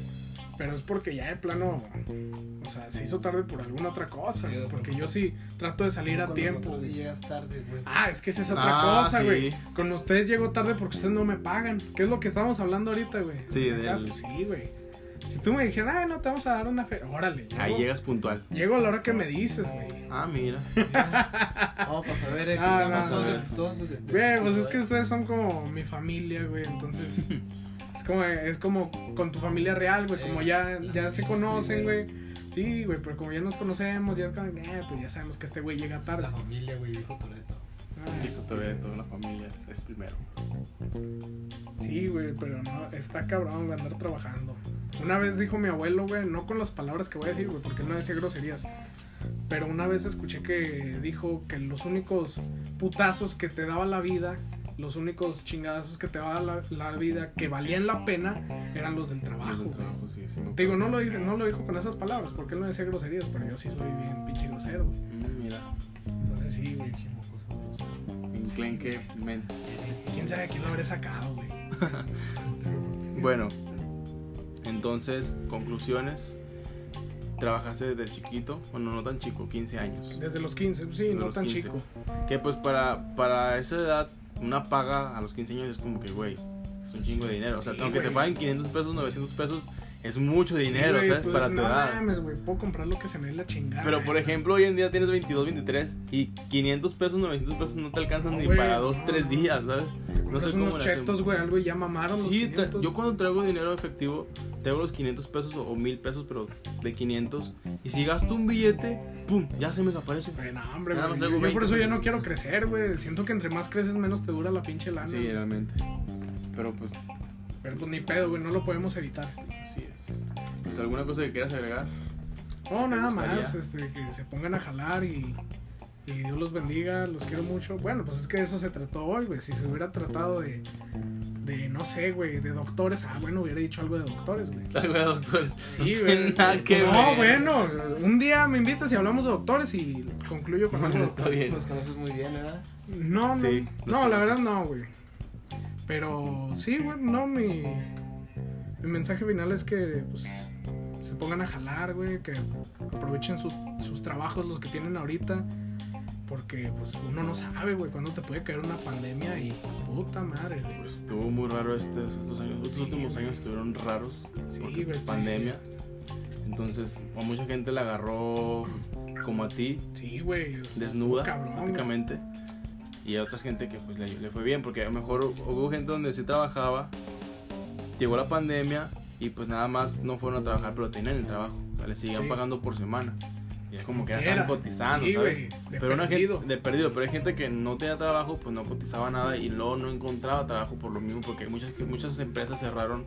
pero es porque ya de plano, o sea, se hizo tarde por alguna otra cosa, Sí, porque yo sí trato de salir a tiempo. sí llegas tarde, güey. Ah, es que esa es otra Ah, cosa, sí. güey. Con ustedes llego tarde porque ustedes no me pagan. ¿Qué es lo que estamos hablando ahorita, güey? Sí, del- caso, Sí, güey. Si tú me dijeras, ay, no, te vamos a dar una fe. Órale, llego, Ahí llegas puntual. llego a la hora que me dices, güey. Ah, mira. Vamos a saber, eh, Ah, no, no, de no. todos esos- Güey, pues es que ustedes son como mi familia, güey, entonces es como es como con tu familia real, güey, como ya ya se conocen, güey. Sí, güey, pero como ya nos conocemos, ya es como, eh, pues ya sabemos que este güey llega tarde. La familia, güey, dijo Toreto. Ay, Dijo toda la familia es primero. Sí, güey, pero no, está cabrón, güey, andar trabajando. Una vez dijo mi abuelo, güey, no con las palabras que voy a decir, güey, porque él no decía groserías. Pero una vez escuché que dijo que los únicos putazos que te daba la vida, los únicos chingadazos que te daba la, la vida que valían la pena, eran los del trabajo, Los del güey. trabajo, sí, sí me Te digo, no lo, no lo dijo con esas palabras, porque él no decía groserías, pero yo sí soy bien pinche grosero. Mm, Mira, Entonces sí, güey. enclenque, men. ¿Quién sabe quién lo habré sacado, güey? Bueno, entonces, conclusiones. Trabajaste desde chiquito, bueno, no tan chico, 15 años. Desde los 15, sí, Desde no tan 15. chico. Que pues para, para esa edad, una paga a los 15 años es como que, güey, es un chingo de dinero. O sea, aunque te paguen 500 pesos, 900 pesos, es mucho Sí, dinero, güey, ¿sabes? pues, para tu no edad. mames, güey, puedo comprar lo que se me dé la chingada. Pero por ejemplo, hoy en día tienes 22, 23 y 500 pesos, 900 pesos no te alcanzan No, ni güey, para 2, no. 3 días, ¿sabes? No sé cómo unos chetos, güey, algo y ya mamaron los Sí, tra- 500. yo cuando traigo dinero efectivo, traigo los 500 pesos o, o 1000 pesos, pero de 500. Y si gasto un billete, ¡pum! Ya se me desaparece. Güey, no, hombre, Nada yo, traigo yo por 20 eso ya no quiero crecer, güey. Siento que entre más creces, menos te dura la pinche lana. Sí, realmente. Pero pues, Pero pues ni pedo, güey, no lo podemos evitar. Así es. Pues, ¿Alguna cosa que quieras agregar? No, nada gustaría? más, este, que se pongan a jalar y, y Dios los bendiga, los quiero mucho. Bueno, pues es que de eso se trató hoy, güey. Si se hubiera tratado de, de no sé, güey, de doctores, ah, bueno, hubiera dicho algo de doctores, güey. Algo de doctores. Sí, güey. nada que no, ver. bueno, un día me invitas y hablamos de doctores y concluyo con algo. de Está doctores. bien. Los conoces muy bien, ¿verdad? No, no, Sí, no, la verdad no, güey. Pero sí, güey, no, mi, mi mensaje final es que pues, se pongan a jalar, güey, que aprovechen sus, sus trabajos, los que tienen ahorita, porque pues uno no sabe, güey, cuándo te puede caer una pandemia y puta madre, güey. Pues estuvo muy raro estos, estos años. Estos Sí, últimos años estuvieron raros. Sí, porque, pues, pandemia. Entonces, a mucha gente la agarró como a ti, Sí, güey. es- desnuda cabrón, güey. prácticamente. Y a otra gente que pues le, le fue bien, porque a lo mejor hubo gente donde sí trabajaba, llegó la pandemia y pues nada más no fueron a trabajar, pero tenían el trabajo. O sea, le seguían Sí. pagando por semana. Y es como que ya estaban cotizando, Sí, ¿sabes? de pero una perdido. gente de perdido, pero hay gente que no tenía trabajo, pues no cotizaba nada y luego no encontraba trabajo por lo mismo, porque muchas, muchas empresas cerraron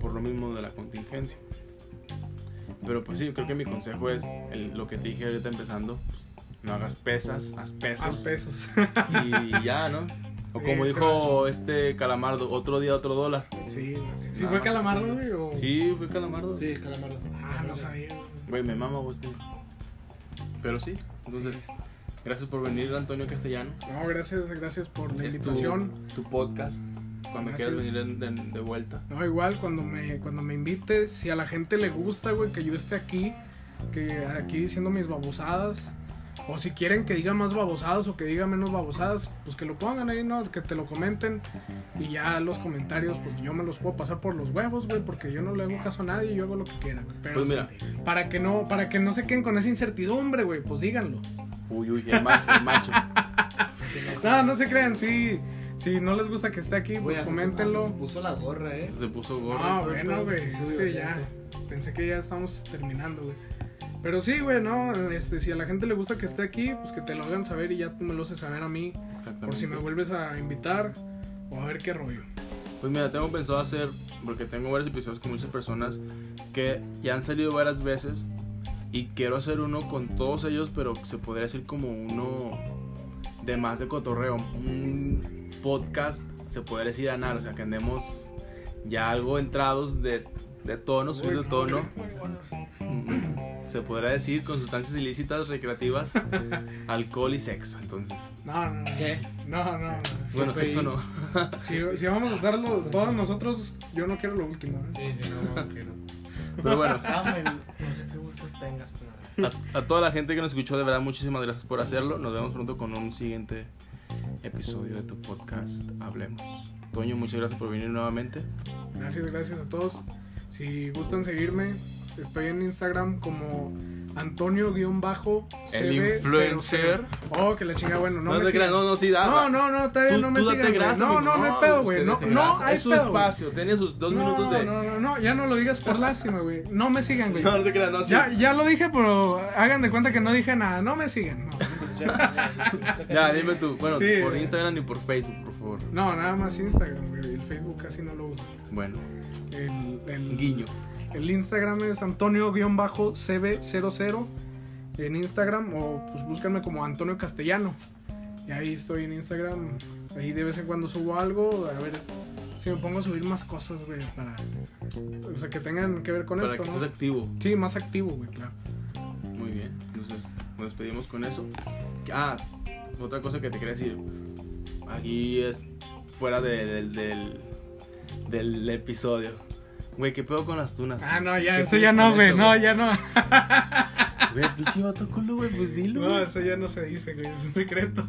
por lo mismo de la contingencia. Pero pues sí, creo que mi consejo es el- lo que te dije ahorita empezando, pues, no hagas pesas, haz pesos Haz pesos. y ya, ¿no? O como dijo este Calamardo, otro día otro dólar. sí. ¿Sí fue Calamardo, güey? o- Sí, fue Calamardo. Sí, calamardo. Ah, no sabía, güey. Güey, me mama vos, tío. Pero sí, entonces, gracias por venir, Antonio Castellano. No, gracias, gracias por la Es tu, invitación. tu podcast. Cuando Gracias. quieras venir de, de- de vuelta. No, igual cuando me, cuando me invites, si a la gente le gusta, güey, que yo esté aquí, que aquí diciendo mis babosadas, o si quieren que diga más babosadas o que diga menos babosadas, pues que lo pongan ahí, ¿no? Que te lo comenten y ya los comentarios, pues yo me los puedo pasar por los huevos, güey, porque yo no le hago caso a nadie y yo hago lo que quiera. Pero Pues mira. sí, para que no, para que no se queden con esa incertidumbre, güey, pues díganlo. Uy, uy, el macho, el macho. No, no se crean, sí, si no les gusta que esté aquí, pues se- coméntenlo. Se puso la gorra, eh. Se puso gorro. Ah, bueno, güey. Es que ya. Pensé que ya estamos terminando, güey. Pero sí, güey, no. Este, si a la gente le gusta que esté aquí, pues que te lo hagan saber y ya tú me lo haces saber a mí. Exactamente. Por si me vuelves a invitar o a ver qué rollo. Pues mira, tengo pensado hacer, porque tengo varios episodios con muchas personas que ya han salido varias veces y quiero hacer uno con todos ellos, pero se podría decir como uno de más de cotorreo, un podcast, se podría decir anal, o sea, que andemos ya algo entrados de, de tono, subido de tono. Mm, Se podría decir con sustancias ilícitas, recreativas, alcohol y sexo. Entonces, No, no, no. ¿Qué? No, no, no. bueno, sexo no. Si, si vamos a darlo todos nosotros, yo no quiero lo último. ¿eh? Sí, sí, no, no quiero. Pero bueno, Dame, no sé qué gustos tengas, pero. a, a toda la gente que nos escuchó, de verdad, muchísimas gracias por hacerlo. Nos vemos pronto con un siguiente episodio de tu podcast. Hablemos. Toño, muchas gracias por venir nuevamente. Gracias, gracias a todos. Si gustan seguirme, estoy en Instagram como Antonio-CB00. El influencer. Oh, que la chinga, bueno, no, No, me te creas, no, no, sí, da. No, no, no, todavía Tú- no me tú sigan. grasa, No, mijo. no, no hay pedo, güey. No, no, hay Es su pedo, espacio, tiene sus dos No, minutos de. No, no, no, ya no lo digas por lástima, güey. No me sigan, güey. No, no te creas, no, sí. Ya, ya lo dije, pero hagan de cuenta que no dije nada. No me sigan. No, Ya, dime tú. Bueno, Sí. por Instagram y por Facebook, por favor. No, nada más Instagram, güey. El Facebook casi no lo uso. Bueno, El, el, guiño. El Instagram es Antonio-CB00 en Instagram o pues búscanme como Antonio Castellano. Y ahí estoy en Instagram. Ahí de vez en cuando subo algo. A ver si me pongo a subir más cosas, güey, para. O sea, que tengan que ver con Para esto, que ¿no? estés activo. Sí, más activo, güey, claro. Muy bien. Entonces, nos despedimos con eso. Ah, otra cosa que te quería decir. Aquí es fuera de- del, del episodio. Güey, ¿qué pedo con las tunas? Ah, no, ya, ¿Qué eso ya no, güey. No, ya no. Güey, pinche vato culo, güey, pues dilo. No, eso ya no se dice, güey. Es un secreto.